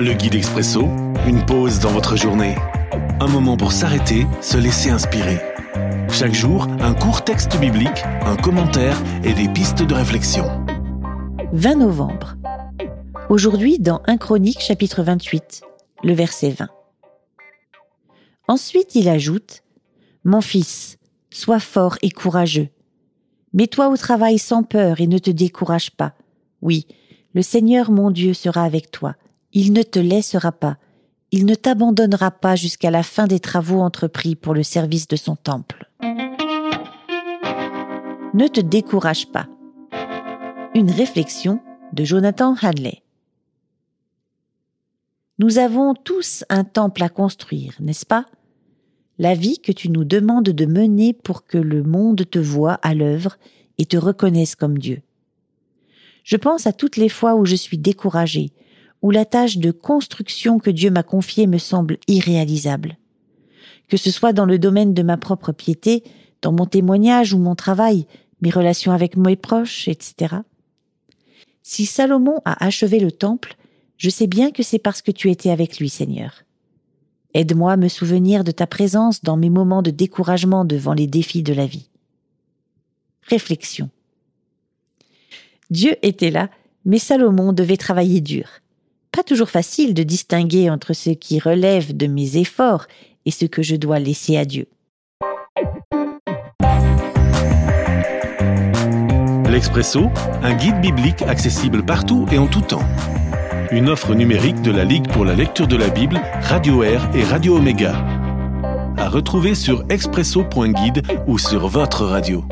Le guide expresso, une pause dans votre journée. Un moment pour s'arrêter, se laisser inspirer. Chaque jour, un court texte biblique, un commentaire et des pistes de réflexion. 20 novembre. Aujourd'hui dans 1 Chronique chapitre 28, le verset 20. Ensuite il ajoute Mon fils, sois fort et courageux. Mets-toi au travail sans peur et ne te décourage pas. Oui, le Seigneur mon Dieu sera avec toi. Il ne te laissera pas. Il ne t'abandonnera pas jusqu'à la fin des travaux entrepris pour le service de son temple. Ne te décourage pas. Une réflexion de Jonathan Hadley. Nous avons tous un temple à construire, n'est-ce pas? La vie que tu nous demandes de mener pour que le monde te voie à l'œuvre et te reconnaisse comme Dieu. Je pense à toutes les fois où je suis découragée, où la tâche de construction que Dieu m'a confiée me semble irréalisable. Que ce soit dans le domaine de ma propre piété, dans mon témoignage ou mon travail, mes relations avec mes proches, etc. Si Salomon a achevé le temple, je sais bien que c'est parce que tu étais avec lui, Seigneur. Aide-moi à me souvenir de ta présence dans mes moments de découragement devant les défis de la vie. Réflexion. Dieu était là, mais Salomon devait travailler dur. Toujours facile de distinguer entre ce qui relève de mes efforts et ce que je dois laisser à Dieu. L'Expresso, un guide biblique accessible partout et en tout temps. Une offre numérique de la Ligue pour la lecture de la Bible, Radio Air et Radio Omega. À retrouver sur expresso.guide ou sur votre radio.